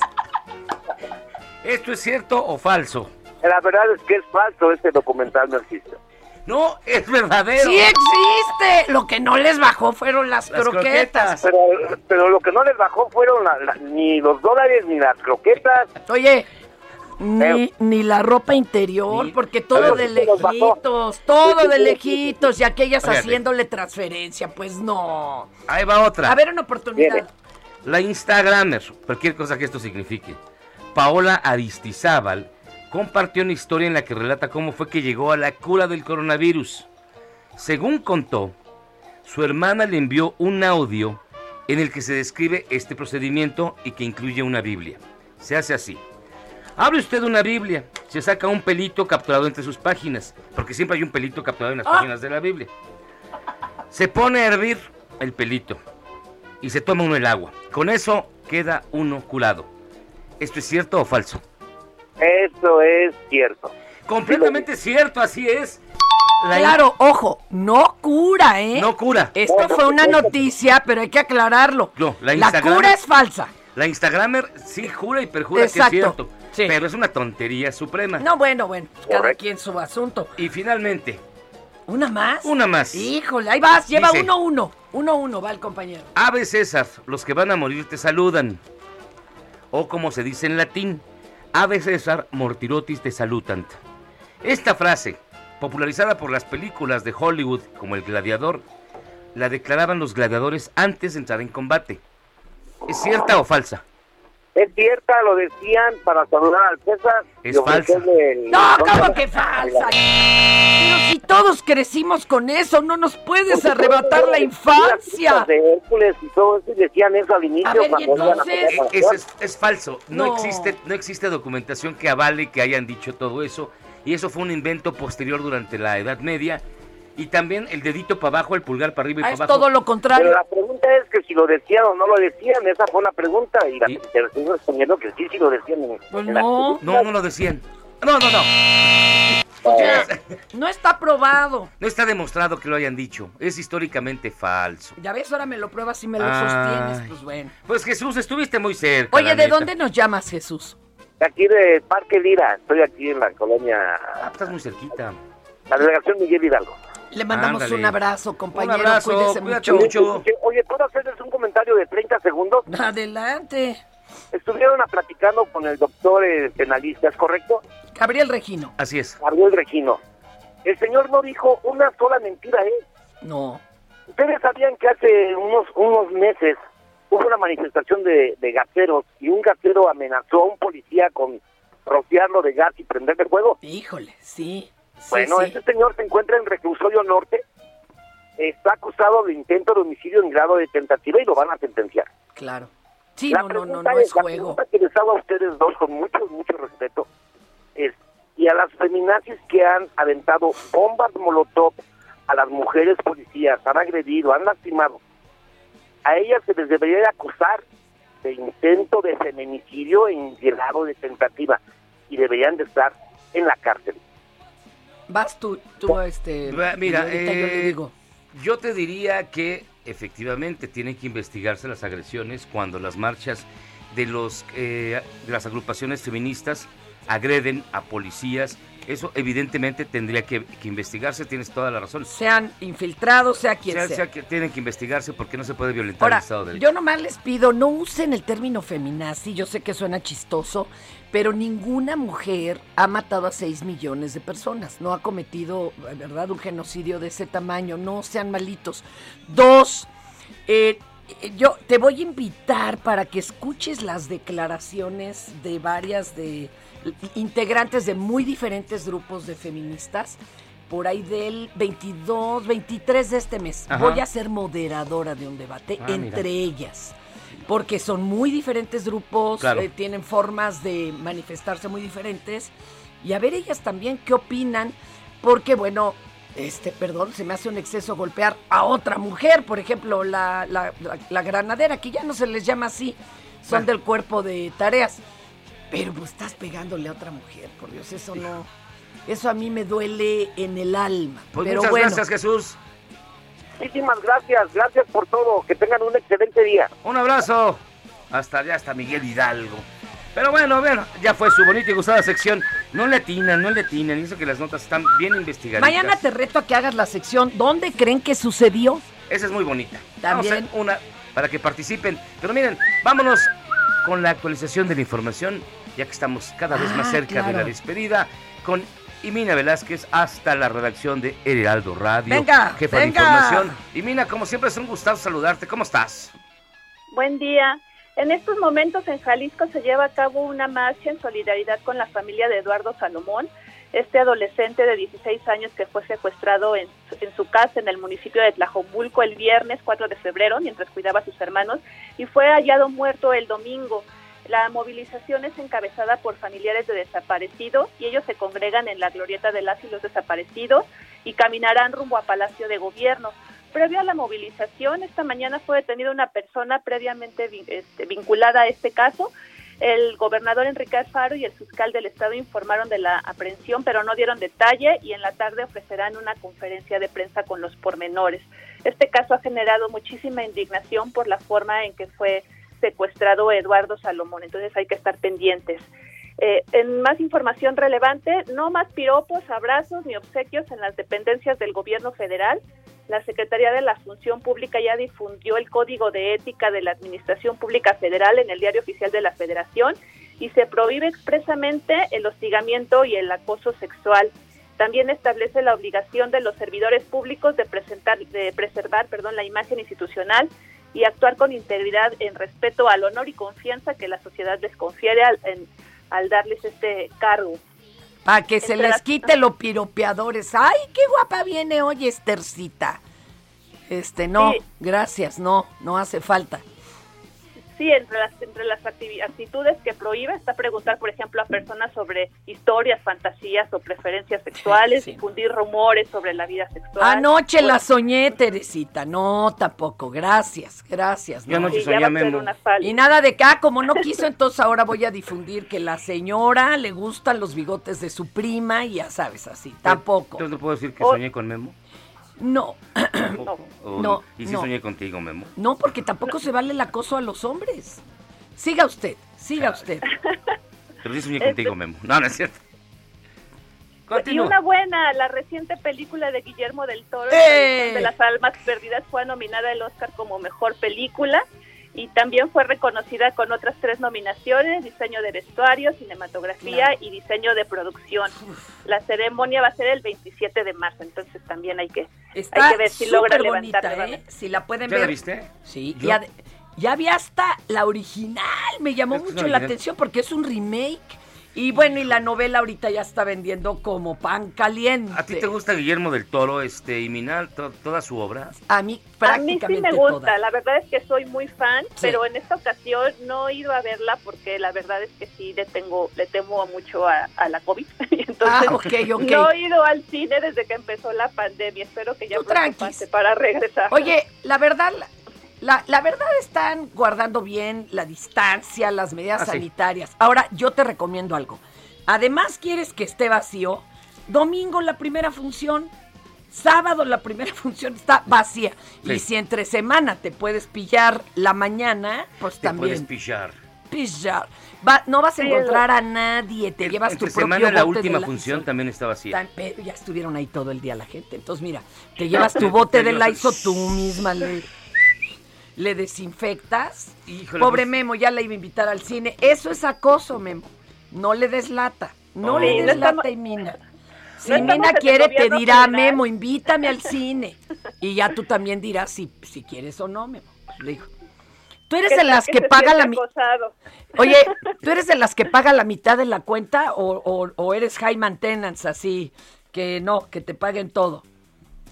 ¿Esto es cierto o falso? La verdad es que es falso. Este documental no existe. No, es verdadero. ¡Sí existe! Lo que no les bajó fueron las, Las croquetas. Pero, pero lo que no les bajó fueron la- la- ni los dólares ni las croquetas. Oye, ni, ni la ropa interior, porque todo de lejitos, todo de lejitos, y aquellas Fíjate. haciéndole transferencia, pues no. Ahí va otra. A ver, una oportunidad. La Instagramer, cualquier cosa que esto signifique, Paola Aristizábal, compartió una historia en la que relata cómo fue que llegó a la cura del coronavirus. Según contó, su hermana le envió un audio en el que se describe este procedimiento y que incluye una Biblia. Se hace así. Abre usted una Biblia, se saca un pelito capturado entre sus páginas, porque siempre hay un pelito capturado en las Ah. páginas de la Biblia. Se pone a hervir el pelito y se toma uno el agua. Con eso queda uno curado. ¿Esto es cierto o falso? Eso es cierto. Completamente cierto, así es. La in- Claro, ojo, no cura, ¿eh? No cura. Esto fue una noticia, pero hay que aclararlo. No, la La Instagram- cura es falsa. La Instagramer sí jura y perjura Exacto, que es cierto. Pero es una tontería suprema. No, bueno, bueno, cada quien su asunto. Y finalmente, ¿Una más? una más. Híjole, ahí vas, lleva Dice- uno uno. Uno uno, va el compañero. Ave César, los que van a morir te saludan. O como se dice en latín, Ave César mortirotis te salutant. Esta frase, popularizada por las películas de Hollywood como El Gladiador, la declaraban los gladiadores antes de entrar en combate. ¿Es cierta o falsa? Es cierta, lo decían para saludar al César. Es y ofrecerle el- No, ¿cómo que falsa? Pero si todos crecimos con eso, no nos puedes arrebatar la infancia. De Hércules y todo eso, y decían eso al inicio. A ver, y entonces- es, es falso. No, No. Existe, no existe documentación que avale que hayan dicho todo eso. Y eso fue un invento posterior durante la Edad Media. Y también el dedito para abajo, el pulgar para arriba y Ah, para es abajo. todo lo contrario. Pero la pregunta es que si lo decían o no lo decían, esa fue una pregunta y la te estoy respondiendo que sí, sí lo decían. En, Pues en la no. No, no lo decían. No, no, no. No está probado. No está demostrado que lo hayan dicho. Es históricamente falso. Ya ves, ahora me lo pruebas y me lo Ay. sostienes, pues bueno. Pues Jesús, estuviste muy cerca. Oye, ¿de neta. dónde nos llamas, Jesús? Aquí de Parque Lira, estoy aquí en la colonia, Ah, Estás muy cerquita. la delegación Miguel Hidalgo. Le mandamos Ándale. un abrazo, compañero. abrazo, Cuídese cuídate mucho. mucho. Oye, ¿puedo hacerles un comentario de 30 segundos? Adelante. estuvieron a platicando con el doctor eh, penalista, ¿es correcto? Gabriel Regino. Así es. Gabriel Regino. El señor no dijo una sola mentira, ¿eh? No. Ustedes sabían que hace unos unos meses hubo una manifestación de, de gaseros y un gasero amenazó a un policía con rociarlo de gas y prenderle fuego. Híjole, sí. Sí, Bueno, sí. este señor se encuentra en reclusorio norte, está acusado de intento de homicidio en grado de tentativa y lo van a sentenciar. Claro. Sí, La no, no, no, es la juego. pregunta que les hago a ustedes dos con mucho, mucho respeto es, y a las feminazis que han aventado bombas molotov a las mujeres policías, han agredido, han lastimado, a ellas se les debería de acusar de intento de feminicidio en grado de tentativa y deberían de estar en la cárcel. Vas tú, tú este. Mira, yo le eh, digo. yo te diría que efectivamente tienen que investigarse las agresiones cuando las marchas de los eh, de las agrupaciones feministas agreden a policías. Eso evidentemente tendría que, que investigarse, tienes toda la razón. Sean infiltrados, sea quien Sea- sea. sea que tienen que investigarse porque no se puede violentar Ahora, el Estado de Derecho. yo nomás les pido, no usen el término feminazi, yo sé que suena chistoso, pero ninguna mujer ha matado a 6 millones de personas, no ha cometido, ¿verdad?, un genocidio de ese tamaño, no sean malitos. Dos, eh, eh, yo te voy a invitar para que escuches las declaraciones de varias de integrantes de muy diferentes grupos de feministas por ahí del 22, 23 de este mes. Ajá. Voy a ser moderadora de un debate Ah, mira. entre ellas. Porque son muy diferentes grupos, Claro. eh, tienen formas de manifestarse muy diferentes. Y a ver ellas también qué opinan. Porque, bueno, este, perdón, se me hace un exceso golpear a otra mujer. Por ejemplo, la, la- la- la granadera, que ya no se les llama así. Son Bueno. del cuerpo de tareas. Pero pues estás pegándole a otra mujer, por Dios, eso no. Eso a mí me duele en el alma. Pues pero muchas bueno. gracias, Jesús. Muchísimas gracias, gracias por todo, que tengan un excelente día. Un abrazo. Hasta allá, hasta Miguel Hidalgo. Pero bueno, bueno, ya fue su bonita y gustada sección. No le atinan, no le atinan. Y eso que las notas están bien investigadas. Mañana te reto a que hagas la sección. ¿Dónde creen que sucedió? Esa es muy bonita. Vamos a También. hacer una para que participen. Pero miren, vámonos con la actualización de la información, ya que estamos cada vez más Ah, cerca de la despedida, con Imina Velázquez hasta la redacción de El Heraldo Radio. Venga, jefa de venga. información. Imina, como siempre es un gustazo saludarte. ¿Cómo estás? Buen día. En estos momentos en Jalisco se lleva a cabo una marcha en solidaridad con la familia de Eduardo Salomón, este adolescente de 16 años que fue secuestrado en, su casa en el municipio de Tlajomulco el viernes 4 de febrero mientras cuidaba a sus hermanos y fue hallado muerto el domingo. La movilización es encabezada por familiares de desaparecidos y ellos se congregan en la glorieta de las y los desaparecidos y caminarán rumbo a Palacio de Gobierno. Previo a la movilización, esta mañana fue detenida una persona previamente vi- este, vinculada a este caso. El gobernador Enrique Alfaro y el fiscal del estado informaron de la aprehensión, pero no dieron detalle y en la tarde ofrecerán una conferencia de prensa con los pormenores. Este caso ha generado muchísima indignación por la forma en que fue secuestrado Eduardo Salomón, entonces hay que estar pendientes. Eh, en más información relevante, no más piropos, abrazos ni obsequios en las dependencias del gobierno federal. La Secretaría de la Función Pública ya difundió el Código de Ética de la Administración Pública Federal en el Diario Oficial de la Federación y se prohíbe expresamente el hostigamiento y el acoso sexual. También establece la obligación de los servidores públicos de, presentar, de preservar perdón, la imagen institucional y actuar con integridad en respeto al honor y confianza que la sociedad les confiere al, en- al darles este cargo. Para que se les quite los piropeadores. ¡Ay, qué guapa viene hoy Estercita! Este, no, Sí. gracias, no, no hace falta. Sí, entre las, entre las actitudes que prohíbe está preguntar, por ejemplo, a personas sobre historias, fantasías o preferencias sexuales, difundir rumores sobre la vida sexual. Anoche Bueno, la soñé, Teresita. No, tampoco. Gracias, gracias. Yo no. anoche Sí, soñé Y nada de que, ah, como no quiso, entonces ahora voy a difundir que la señora le gustan los bigotes de su prima y ya sabes, así. Tampoco. Entonces no puedo decir que soñé con Memo. No, O- No, Y sí no. soñé contigo, Memo. no, porque tampoco se vale el acoso a los hombres. Siga usted, siga usted. Pero sí soñé Este- contigo, Memo. No, no es cierto. Y Continúa. una buena, la reciente película de Guillermo del Toro, ¡Eh! de las almas perdidas, fue nominada al Oscar como mejor película. Y también fue reconocida con otras tres nominaciones, diseño de vestuario, cinematografía y diseño de producción. La ceremonia va a ser el 27 de marzo, entonces también hay que, Está hay que ver si logra súper levantar. bonita, ¿eh? Si la pueden ¿Ya ver. la viste? Sí, Yo- ya, ya vi hasta la original. Me llamó mucho la original. atención porque es un remake. Y bueno, y la novela ahorita ya está vendiendo como pan caliente. ¿A ti te gusta Guillermo del Toro este, y Minal, to- toda su obra? A mí A mí sí prácticamente me gusta, toda. la verdad es que soy muy fan, Sí. pero en esta ocasión no he ido a verla porque la verdad es que sí le tengo, le temo mucho a, a la COVID. Y Entonces, Ah, ok, ok. no he ido al cine desde que empezó la pandemia. Espero que ya pronto pase para regresar. Oye, la verdad, la, la, la verdad están guardando bien la distancia, las medidas Ah, sí. sanitarias. Ahora, yo te recomiendo algo. Además, quieres que esté vacío. Domingo la primera función. Sábado la primera función está vacía. Sí. Y si entre semana te puedes pillar la mañana, pues Te puedes también pillar. pillar. Va- no vas a encontrar a nadie, te llevas tu Entre propio semana la de última función también está vacía. Tan- pero ya estuvieron ahí todo el día la gente. Entonces, mira, te llevas tu bote de Lysol tú misma, le, le desinfectas. Híjole, Pobre pues- Memo, ya la iba a invitar al cine. Eso es acoso, Memo. No le des lata. No Oh. le Sí, des no estamos- lata, y Mina. Si no Mina quiere, te dirá. Memo, invítame al cine. Y ya tú también dirás si, si quieres o no, Memo. Le digo. Tú eres ¿Qué de las que paga la mitad. Oye, ¿tú eres de las que paga la mitad de la cuenta o, o- o eres high maintenance así? Que no, que te paguen todo.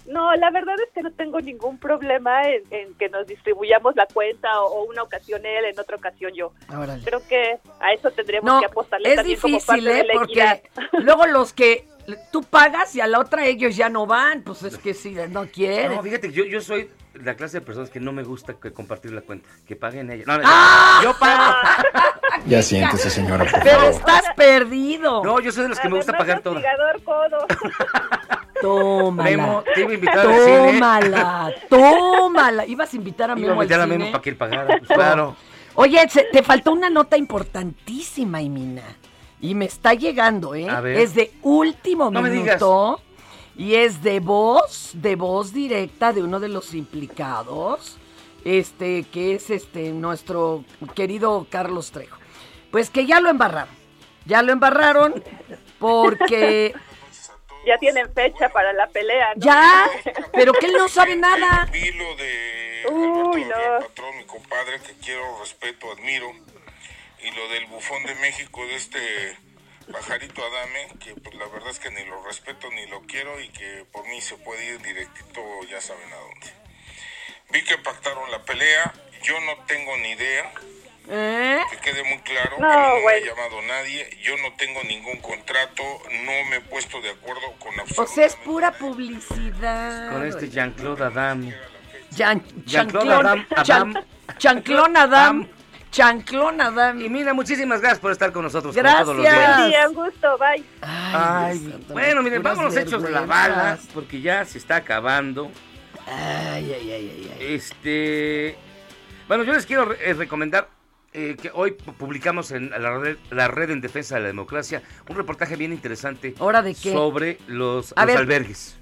No, la verdad es que no tengo ningún problema en, en que nos distribuyamos la cuenta o, o una ocasión él, en otra ocasión yo. Órale. Creo que a eso tendríamos No, que apostarle es también como parte difícil, de ¿eh? la Porque equidad. luego los que tú pagas y a la otra ellos ya no van, pues es que si no quieren. No, fíjate, yo, yo soy la clase de personas que no me gusta que compartir la cuenta. Que paguen ellos. No, no, ¡Ah! Yo pago. Ya siéntese, señora, por Pero favor. estás perdido. No, yo soy de los que me gusta pagar todo. codo. Tómala. Memo, te iba a invitar al cine. Tómala, tómala. Ibas a invitar a Iba a Memo al invitar a cine. Memo para que él pagara. Pues, claro. Oye, se- te faltó una nota importantísima, Imina. Y me está llegando, ¿eh? A ver. Es de último No me minuto. Y es de voz, de voz directa de uno de los implicados. Este, que es este, nuestro querido Carlos Trejo. Pues que ya lo embarraron. Ya lo embarraron porque Ya tienen fecha para la pelea, ¿no? ya, pero que él no sabe nada. Vi lo de Uy, no. Patrón, mi compadre, que quiero, respeto, admiro, y lo del bufón de México, de este pajarito Adame, que pues la verdad es que ni lo respeto ni lo quiero y que por mí se puede ir directito, ya saben a dónde. Vi que pactaron la pelea, yo no tengo ni idea, ¿Eh? que quede muy claro, No, a mí no me ha llamado nadie, yo no tengo ningún contrato, no me he puesto de acuerdo con O absolutamente sea, es pura publicidad. Con este Jean-Claude Adam. Chan- Jean-Claude Adam- Adam. chanclón Adam. Chanclón Adam. Y mira, muchísimas gracias por estar con nosotros Gracias. todos los días. Buen día, un gusto, bye. Ay, Dios santo, bueno, miren, vámonos hechos la bala, porque ya se está acabando. Ay, ay, ay, ay, ay. Este, bueno, yo les quiero re- eh, recomendar eh, que hoy pu- publicamos en la red, la red en defensa de la democracia un reportaje bien interesante ¿Hora de qué? sobre los, A los ver. albergues.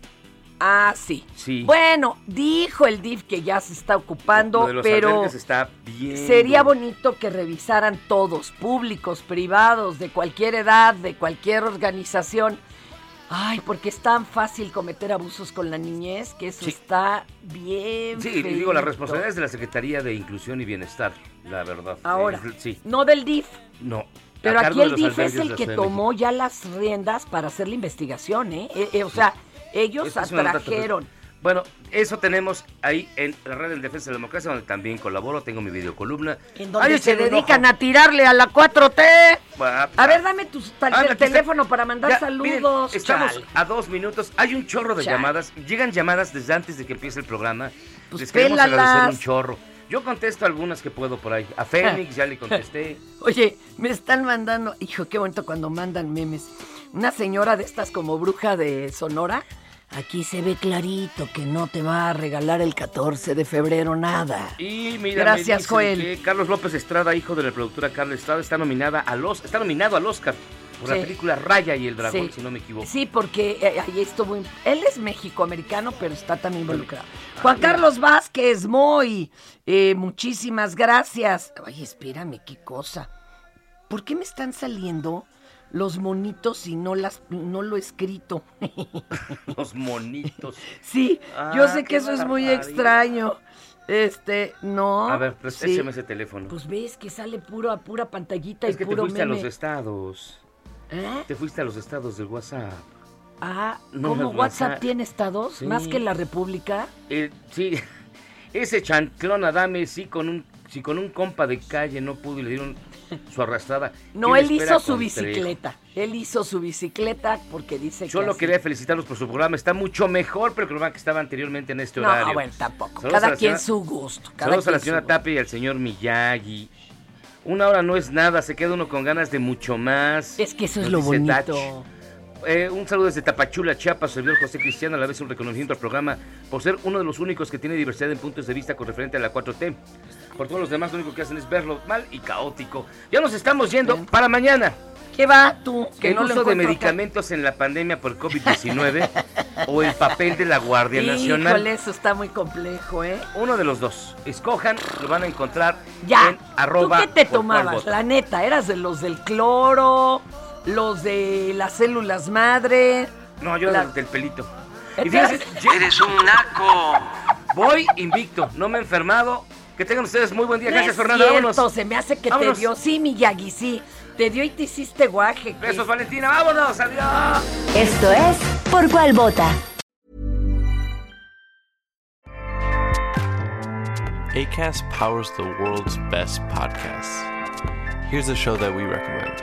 Ah, sí. Sí. Bueno, dijo el DIF que ya se está ocupando, Lo de los pero albergues está bien. sería bonito que revisaran todos, públicos, privados, de cualquier edad, de cualquier organización. Ay, porque es tan fácil cometer abusos con la niñez que eso Sí. está bien. Sí, y digo, la responsabilidad es de la Secretaría de Inclusión y Bienestar, la verdad. Ahora, Eh, sí, no del DIF. no. Pero aquí el DIF es el que tomó ya las riendas para hacer la investigación, ¿eh? Eh, eh, o sea, ellos Esta es una nota atrajeron. Bueno, eso tenemos ahí en la red en defensa de la democracia, donde también colaboro, tengo mi videocolumna. En donde Ay, se dedican a tirarle a la 4T. Ah, A ver, dame tu Ah, está. teléfono para mandar Ya, saludos. miren, estamos chale. a dos minutos. Hay un chorro de Chale. llamadas. Llegan llamadas desde antes de que empiece el programa. Pues Les queremos pélalas. agradecer un chorro. Yo contesto algunas que puedo por ahí. A Fénix ya le contesté. Oye, me están mandando, hijo, qué bonito cuando mandan memes. Una señora de estas como bruja de Sonora. Aquí se ve clarito que no te va a regalar el 14 de febrero nada. Y mira, Gracias, me Joel. que Carlos López Estrada, hijo de la productora Carla Estrada, está nominada al Os- está nominado al Oscar Por la película Raya y el dragón, Sí. si no me equivoco. Sí, porque eh, ahí estuvo. Él es mexicoamericano, pero está también involucrado. Juan Carlos Vázquez, muy. eh, muchísimas gracias. Ay, espérame, qué cosa. ¿Por qué me están saliendo los monitos y no, las, no lo he escrito? Los monitos. sí, Ah, yo sé que eso es muy extraño. Este, no. A ver, pues sí. ese teléfono. Pues ves que sale puro, pura pantallita es y que te puro fuiste a los estados. ¿Eh? Te fuiste a los estados del WhatsApp. Ah, No, ¿cómo WhatsApp WhatsApp. tiene estados? Sí. ¿Más que la República? Eh, sí, ese chanclón Adame sí con un sí con un compa de calle no pudo y le dieron su arrastrada. No, ¿Quién él hizo su bicicleta. Él hizo su bicicleta porque dice Solo que. así- quería felicitarlos por su programa. Está mucho mejor, pero creo que estaba anteriormente en este No, horario. bueno, tampoco. Saludos Cada quien señora- su gusto. Cada Saludos a la señora Tapia y al señor Miyagi. Una hora no es nada, se queda uno con ganas de mucho más. Es que eso es lo bonito. Dach. Eh, un saludo desde Tapachula, Chiapas, servidor José Cristiano, a la vez un reconocimiento al programa por ser uno de los únicos que tiene diversidad en puntos de vista con referente a la 4T. Por todos los demás, lo único que hacen es verlo mal y caótico. Ya nos estamos yendo para mañana. ¿Qué va tú? Que el no uso de encuentro acá. medicamentos en la pandemia por COVID-19 o el papel de la Guardia Nacional. Híjole, eso está muy complejo, ¿eh? Uno de los dos. Escojan, lo van a encontrar Ya. en arroba. ¿Tú qué te tomabas? La neta, ¿eras de los del cloro? ¿Los de las células madre? No, yo La- del pelito. ¿Eres- Y fíjense, eres un naco. Voy invicto, no me he enfermado. Que tengan ustedes muy buen día. No Gracias, cierto, Vámonos. se me hace que Vámonos. te dio. Sí, Miyagi, sí. Te dio y te hiciste guaje. que- Besos, Valentina. Vámonos. Adiós. Esto es Por Cuál Vota. ACAST powers the world's best podcasts. Here's a show that we recommend.